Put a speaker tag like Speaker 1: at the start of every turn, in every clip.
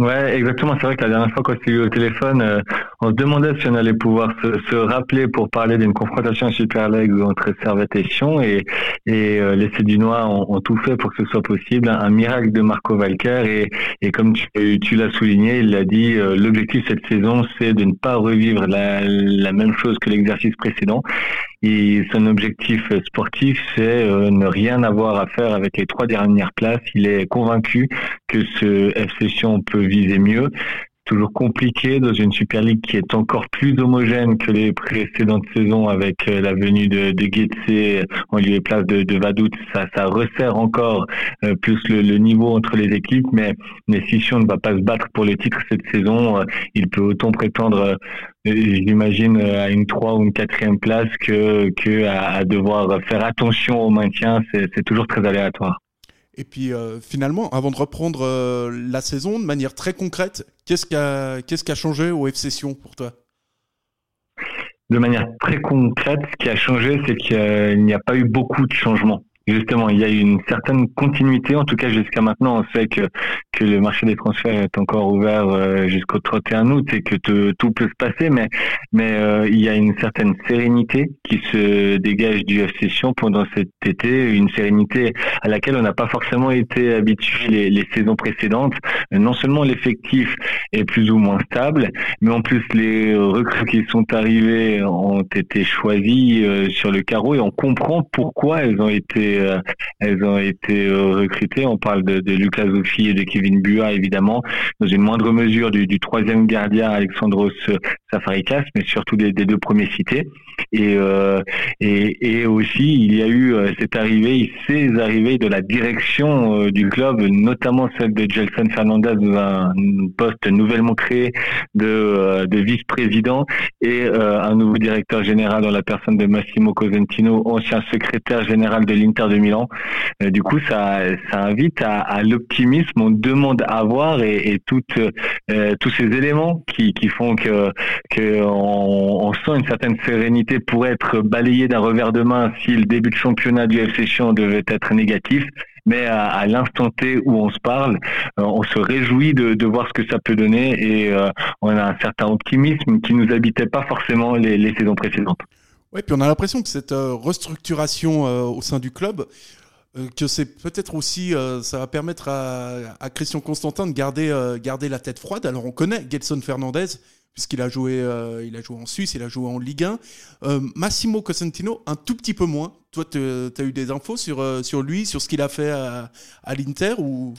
Speaker 1: Ouais, exactement. C'est vrai que la dernière fois qu'on s'est eu au téléphone, euh, on se demandait si on allait pouvoir se, rappeler pour parler d'une confrontation Super League entre Servette et Sion et, euh, les Cédunois ont, ont, tout fait pour que ce soit possible. Un miracle de Marco Valker et, comme tu, tu l'as souligné, il l'a dit, euh, l'objectif cette saison, c'est de ne pas revivre la, la même chose que l'exercice précédent. Et son objectif sportif, c'est ne rien avoir à faire avec les trois dernières places. Il est convaincu que ce FC Sion peut viser mieux. Toujours compliqué dans une Super League qui est encore plus homogène que les précédentes saisons avec euh, la venue de, de en lieu et place de, de Vadout. Ça, ça resserre encore euh, plus le, niveau entre les équipes, mais, mais si Sion ne va pas se battre pour les titres cette saison, euh, il peut autant prétendre j'imagine à une 3 ou une quatrième place que, que à devoir faire attention au maintien. C'est toujours très aléatoire.
Speaker 2: Et puis euh, finalement, avant de reprendre euh, la saison de manière très concrète, qu'est-ce qui a, changé au F Session pour toi?
Speaker 1: De manière très concrète, ce qui a changé, c'est qu'il n'y a pas eu beaucoup de changements. Justement, il y a une certaine continuité, en tout cas jusqu'à maintenant, on sait que, que le marché des transferts est encore ouvert euh, jusqu'au 31 août et que tout peut se passer, mais, mais euh, il y a une certaine sérénité qui se dégage du FC pendant cet été, une sérénité à laquelle on n'a pas forcément été habitué les, les saisons précédentes. Non seulement l'effectif est plus ou moins stable, mais en plus les recrues qui sont arrivées ont été choisies euh, sur le carreau et on comprend pourquoi elles ont été euh, elles ont été euh, recrutées. On parle de, Lucas Zoffi et de Kevin Bua, évidemment, dans une moindre mesure du, troisième gardien Alexandros Safarikas, mais surtout des, deux premiers cités. Euh, et, aussi, il y a eu cette arrivée, ces arrivées de la direction du club, notamment celle de Gelson Fernandez un poste nouvellement créé de vice-président et un nouveau directeur général dans la personne de Massimo Cosentino, ancien secrétaire général de l'Inter de Milan. Euh, du coup, ça, invite à, l'optimisme. On demande à voir et, toutes, euh, tous ces éléments qui, font que, on, sent une certaine sérénité pour être balayé d'un revers de main si le début de championnat du FC Sion devait être négatif mais à, l'instant T où on se parle, euh, on se réjouit de, voir ce que ça peut donner et on a un certain optimisme qui nous habitait pas forcément les saisons précédentes.
Speaker 2: Oui, puis on a l'impression que cette euh, restructuration euh, au sein du club, euh, que c'est peut-être aussi, ça va permettre à, Christian Constantin de garder, garder la tête froide. Alors on connaît Gelson Fernandez, puisqu'il a joué, a joué en Suisse, il a joué en Ligue 1. Massimo Cosentino, un tout petit peu moins. Toi, tu as eu des infos sur, sur lui, sur ce qu'il a fait à, à l'Inter ou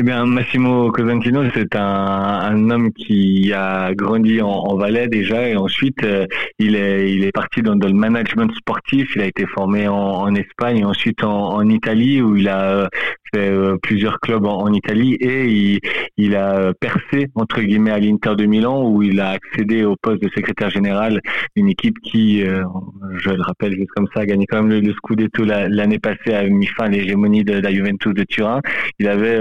Speaker 1: eh bien, Massimo Cosentino, c'est un, un, homme qui a grandi en, en Valais déjà et ensuite euh, il est il est parti dans, dans, le management sportif. Il a été formé en, en Espagne et ensuite en, en, Italie où il a euh, fait euh, plusieurs clubs en, Italie et il, il, a percé entre guillemets à l'Inter de Milan où il a accédé au poste de secrétaire général d'une équipe qui, je le rappelle juste comme ça, a gagné quand même le, le Scudetto l'année passée à mis fin à l'hégémonie de, la Juventus de Turin. Il avait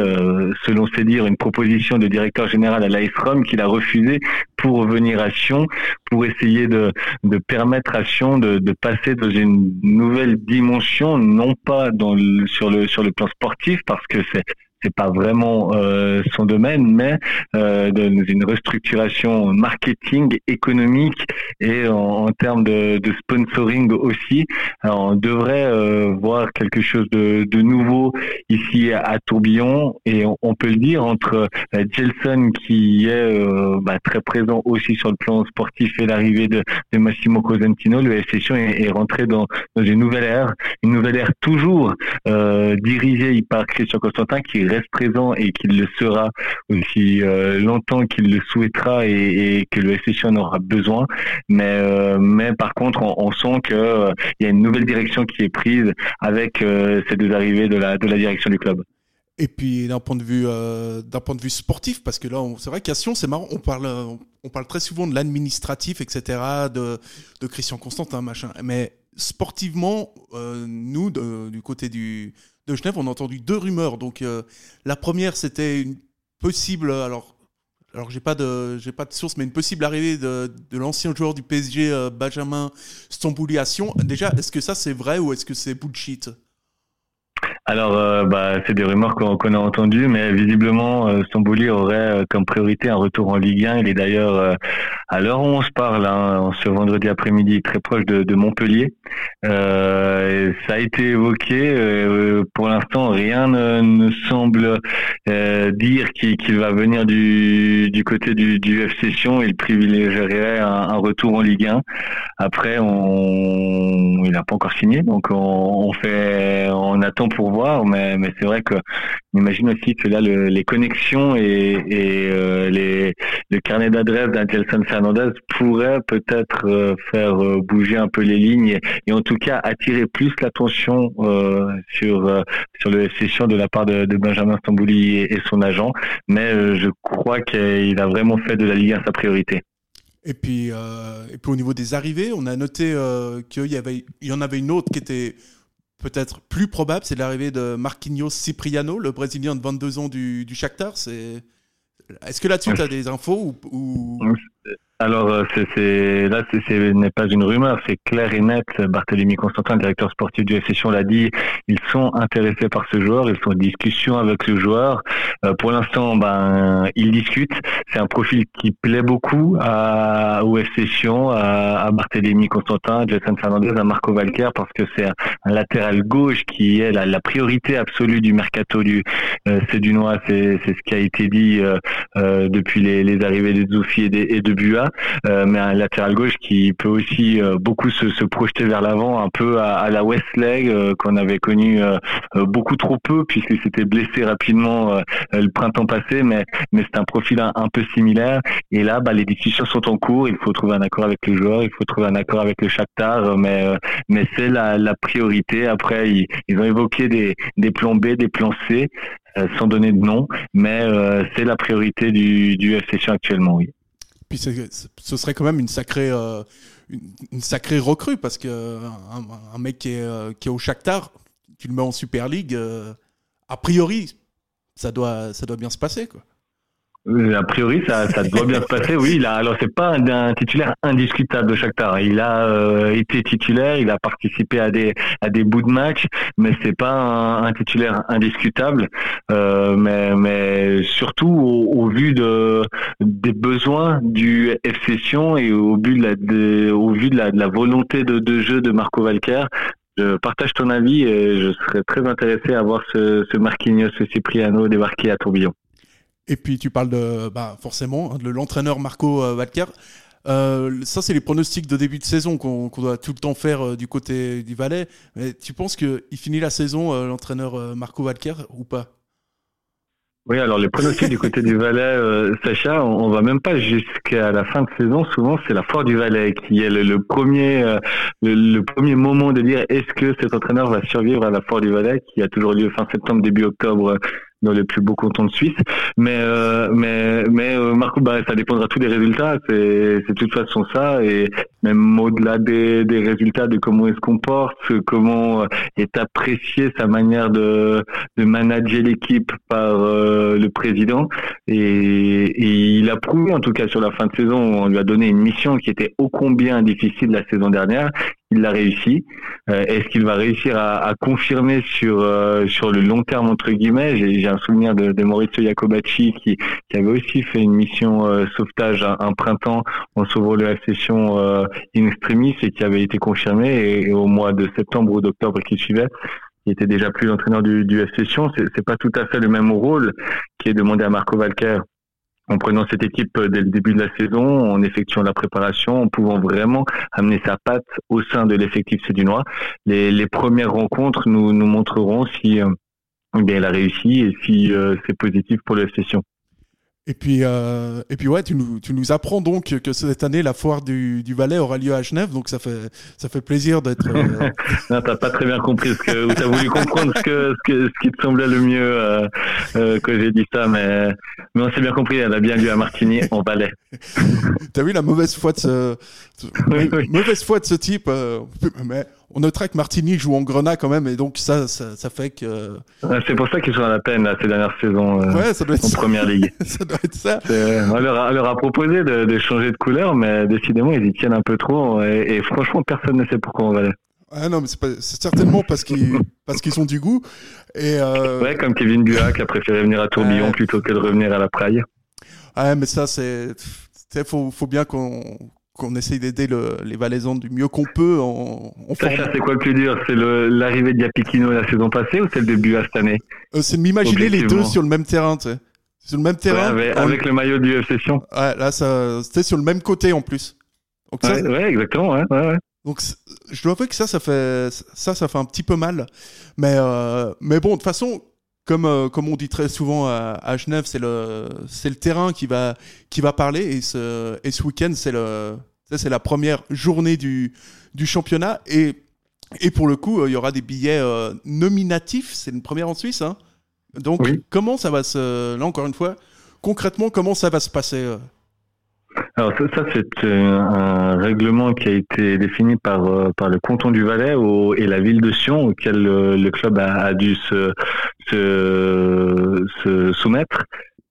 Speaker 1: selon ses dires, une proposition de directeur général à l'AS Rome qu'il a refusé pour revenir à Sion, pour essayer de, de permettre à Sion de, de, passer dans une nouvelle dimension, non pas dans le, sur le sur le plan sportif, parce que c'est c'est pas vraiment euh, son domaine, mais euh, une restructuration marketing, économique et en, termes de, de, sponsoring aussi. Alors, on devrait euh, voir quelque chose de, de, nouveau ici à, Tourbillon et on, peut le dire entre euh, Gelson qui est euh, bah, très présent aussi sur le plan sportif et l'arrivée de, de, Massimo Cosentino, le FC est, est, rentré dans, dans, une nouvelle ère, une nouvelle ère toujours dirigée par Christian Constantin qui reste présent et qu'il le sera aussi euh, longtemps qu'il le souhaitera et, que le SSI en aura besoin. Mais, euh, mais par contre, on, sent qu'il euh, y a une nouvelle direction qui est prise avec ces deux arrivées de la, de la direction du club.
Speaker 2: Et puis d'un point de vue d'un point de vue sportif, parce que là, c'est vrai qu'à Sion, c'est marrant, on parle on parle très souvent de l'administratif, etc., de, de Christian Constantin, machin. Mais sportivement, nous, du côté du de Genève, on a entendu deux rumeurs. Donc euh, la première, c'était une possible, alors alors j'ai pas de j'ai pas de source, mais une possible arrivée de, l'ancien joueur du PSG euh, Benjamin Stambouli Déjà, est-ce que ça c'est vrai ou est-ce que c'est bullshit?
Speaker 1: Alors, euh, bah, c'est des rumeurs qu'on a entendues, mais visiblement, euh, Stambouli aurait comme priorité un retour en Ligue 1. Il est d'ailleurs, à l'heure où on se parle, hein, ce vendredi après-midi, très proche de, de Montpellier. ça a été évoqué. pour l'instant, rien ne, semble dire qu'il va venir du, du côté du, du FC Sion. Il privilégierait un, un, retour en Ligue 1. Après, on, il n'a pas encore signé, donc on, on fait, on attend pour mais, mais c'est vrai que imagine aussi que là, les connexions et, euh, les, le carnet d'adresse d'un Gelson Fernandez pourrait peut-être euh, faire euh, bouger un peu les lignes et, en tout cas attirer plus l'attention sur sur le session de la part de, Benjamin Stambouli et, son agent. Mais je crois qu'il a vraiment fait de la Ligue 1 sa priorité.
Speaker 2: Et puis, et puis au niveau des arrivées, on a noté qu'il y avait, il y en avait une autre qui était peut-être plus probable, c'est l'arrivée de Marquinhos Cipriano, le Brésilien de 22 ans du, du Shakhtar. Est-ce que là-dessus, tu as des infos ou...
Speaker 1: Alors, euh, c'est, là, ce n'est pas une rumeur, c'est clair et net. Barthélémy Constantin, directeur sportif du FC Sion, l'a dit. Ils sont intéressés par ce joueur. Ils sont en discussion avec le joueur. Euh, pour l'instant, ben, ils discutent. C'est un profil qui plaît beaucoup à, au FC à, à Barthélémy Constantin, Jason Fernandez, à Marco Valker, parce que c'est un, latéral gauche qui est la, la, priorité absolue du mercato du euh, Cédunois. C'est, c'est ce qui a été dit euh, euh depuis les, les, arrivées de Zoufi et, et de Bua. Euh, mais un latéral gauche qui peut aussi euh, beaucoup se, se, projeter vers l'avant, un peu à, à la Westleg euh, qu'on avait connu beaucoup trop peu puisqu'il s'était blessé rapidement le printemps passé, mais mais c'est un profil un, peu similaire. Et là, bah, les discussions sont en cours. Il faut trouver un accord avec le joueur, il faut trouver un accord avec le Shakhtar, mais mais c'est la, la priorité. Après, ils, ils ont évoqué des, des plans B, des plans C, sans donner de nom, mais c'est la priorité du, du FC actuellement, oui.
Speaker 2: Puis ce serait quand même une sacrée, euh, une, sacrée recrue parce que un, mec qui est, euh, qui est, au Shakhtar, tu le mets en Super League, euh, a priori, ça doit, ça doit bien se passer. Quoi.
Speaker 1: A priori, ça, ça doit bien se passer. Oui, il alors c'est pas un, titulaire indiscutable de Shakhtar. Il a euh, été titulaire, il a participé à des à des bouts de match, mais c'est pas un, titulaire indiscutable. Euh, mais mais surtout au, vu de des besoins du FC Sion et au vu de la au vu de la, de la volonté de, de jeu de Marco Valker, je partage ton avis et je serais très intéressé à voir ce, ce Marquinhos Cipriano débarquer à Tourbillon.
Speaker 2: Et puis tu parles de, bah, forcément, hein, de l'entraîneur Marco euh, Walker. Euh, ça, c'est les pronostics de début de saison qu'on doit tout le temps faire euh, du côté du Valais. Mais tu penses qu'il finit la saison, l'entraîneur Marco Walker, ou pas?
Speaker 1: Oui, alors les pronostics du côté du Valais, Sacha, on, va même pas jusqu'à la fin de saison. Souvent, c'est la foire du Valais qui est le, premier, le, premier moment de dire est-ce que cet entraîneur va survivre à la foire du Valais, qui a toujours lieu fin septembre, début octobre dans les plus beaux cantons de Suisse. Mais euh, mais mais euh, Marco, bah, ça dépendra tout des résultats. C'est c'est de toute façon ça et même au-delà des, des résultats de comment il se comporte, comment euh, est apprécié sa manière de de manager l'équipe par euh, le président et, et, il a prouvé en tout cas sur la fin de saison. On lui a donné une mission qui était ô combien difficile la saison dernière il l'a réussi. Euh, est-ce qu'il va réussir à, confirmer sur euh, sur le long terme entre guillemets? J'ai un souvenir de, de Maurizio Jacobacci qui, qui avait aussi fait une mission euh, sauvetage un, printemps en sauvant la session in extremis et qui avait été confirmé et, au mois de septembre ou d'octobre qui suivait il était déjà plus l'entraîneur du, du FC Sion. C'est pas tout à fait le même rôle qui est demandé à Marco Valker en prenant cette équipe dès le début de la saison, en effectuant la préparation, en pouvant vraiment amener sa patte au sein de l'effectif sédunois. Les, premières rencontres nous, nous montreront si euh, bien, elle a réussi et si euh, c'est positif pour la session.
Speaker 2: Et puis, euh, et puis ouais, tu nous, tu nous apprends donc que cette année la foire du, du Valais aura lieu à Genève, donc ça fait, ça fait plaisir d'être. Euh...
Speaker 1: non, t'as pas très bien compris ce que, ou t'as voulu comprendre ce que, ce que, ce qui te semblait le mieux euh, euh, que j'ai dit ça, mais, mais on s'est bien compris. Elle a bien lieu à Martigny en Valais.
Speaker 2: t'as vu la mauvaise foi de ce, oui, oui. mauvaise foi de ce type, euh, mais on notera que Martini joue en Grenat quand même, et donc ça, ça, ça fait que.
Speaker 1: c'est pour ça qu'ils sont à la peine là, ces dernières saisons euh, ouais, ça doit être en première ligue.
Speaker 2: ça doit être ça.
Speaker 1: On leur, a, leur a proposé de, de, changer de couleur, mais décidément ils y tiennent un peu trop, et, et franchement personne ne sait pourquoi on va aller.
Speaker 2: Ah non, mais c'est certainement parce qu'ils parce qu'ils ont du goût. Et euh...
Speaker 1: Ouais, comme Kevin Buac a préféré venir à Tourbillon plutôt que de revenir à la Praille.
Speaker 2: Ouais, mais ça, c'est. Faut, faut bien qu'on qu'on essaye d'aider les Valaisans du mieux qu'on peut en,
Speaker 1: en c'est quoi le plus dur? C'est l'arrivée de Diapikino la saison passée ou celle de Buat cette année?
Speaker 2: Euh, C'est de m'imaginer les deux sur le même terrain, tu sais. Sur le même terrain.
Speaker 1: avec, le maillot du FC Sion.
Speaker 2: Ouais, là, c'était sur le même côté en plus.
Speaker 1: Donc, ouais, ça, ouais, exactement, ouais, ouais.
Speaker 2: Donc je dois avouer que ça, ça fait ça, ça fait un petit peu mal. Mais euh, mais bon, de toute façon, comme euh, comme on dit très souvent à, à Genève, c'est le c'est le terrain qui va qui va parler et ce et ce week-end c'est le c'est la première journée du du championnat et et pour le coup, il y aura des billets euh, nominatifs. C'est une première en Suisse, hein. Donc comment ça va se là encore une fois concrètement comment ça va se passer
Speaker 1: alors ça, c'est euh, un règlement qui a été défini par euh, par le canton du Valais et la ville de Sion auquel le, club a, dû se, se, soumettre.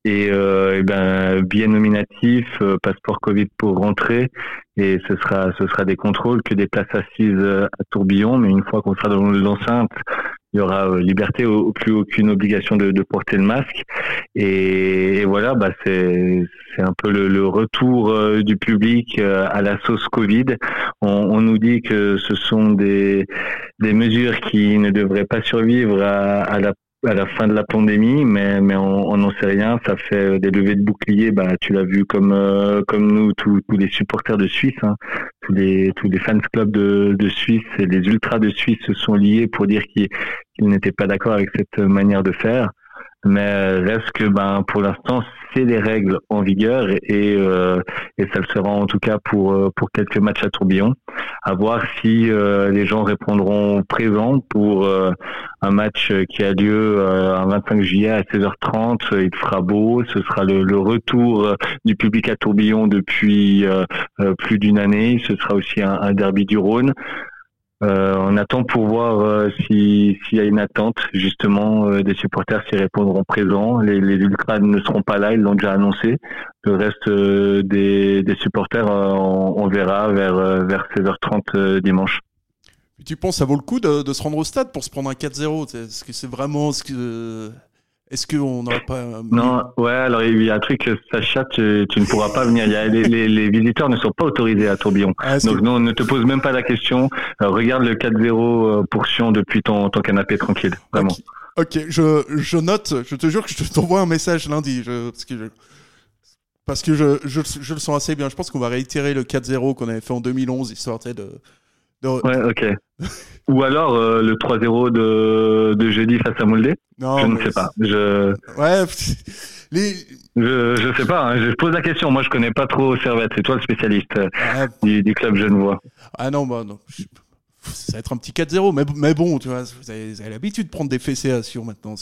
Speaker 1: Et, euh, ben bien nominatif, passeport Covid pour rentrer, et ce sera ce sera des contrôles que des places assises à tourbillon. Mais une fois qu'on sera dans l'enceinte, il y aura euh, liberté, plus aucune obligation de, porter le masque. Et, voilà, bah c'est un peu le, retour euh, du public euh, à la sauce Covid. On, nous dit que ce sont des, des mesures qui ne devraient pas survivre à, à la à la fin de la pandémie, mais mais on n'en sait rien. Ça fait des levées de boucliers. Bah, tu l'as vu comme euh, comme nous, tous, tous les supporters de Suisse, hein. tous les tous les fans clubs de, de Suisse et les ultras de Suisse se sont liés pour dire qu'ils n'étaient pas d'accord avec cette manière de faire. Mais reste que ben pour l'instant c'est les règles en vigueur et, euh, et ça le sera en tout cas pour euh, pour quelques matchs à tourbillon. À voir si euh, les gens répondront présents pour un match qui a lieu un 25 juillet à 16h30. Il fera beau, ce sera le, le retour du public à tourbillon depuis plus d'une année. Ce sera aussi un, un derby du Rhône. Euh, on attend pour voir euh, s'il y a une attente justement euh, des supporters s'y répondront présents. Les, ultras ne seront pas là, ils l'ont déjà annoncé. Le reste des, des, supporters, on, verra vers, vers 16h30 dimanche.
Speaker 2: Tu penses ça vaut le coup de, de, se rendre au stade pour se prendre un 4-0 Est-ce que c'est vraiment ce que est-ce qu'on n'aurait pas.
Speaker 1: Non, ouais, alors il y a un truc, Sacha, tu, tu ne pourras pas venir. Il y a, les, les, visiteurs ne sont pas autorisés à Tourbillon. Ah, Donc, non, ne te pose même pas la question. Euh, regarde le 4-0 euh, pour Sion depuis ton, ton canapé tranquille, vraiment.
Speaker 2: Ok, je, je note, je te jure que je t'envoie un message lundi. Je, parce que, je, parce que je, je, le sens assez bien. Je pense qu'on va réitérer le 4-0 qu'on avait fait en 2011, histoire de,
Speaker 1: Ouais, ok. Ou alors euh, le 3-0 de, de jeudi face à Moldé Non, je ne sais pas. Je...
Speaker 2: Ouais, les...
Speaker 1: je, je sais pas. Hein. Je pose la question. Moi, je connais pas trop Servette. C'est toi le spécialiste euh, ah, du, du, club genevois.
Speaker 2: Ah non, bah non. Ça va être un petit 4-0, mais, mais bon, tu vois, vous avez, l'habitude de prendre des fessées à Sion maintenant.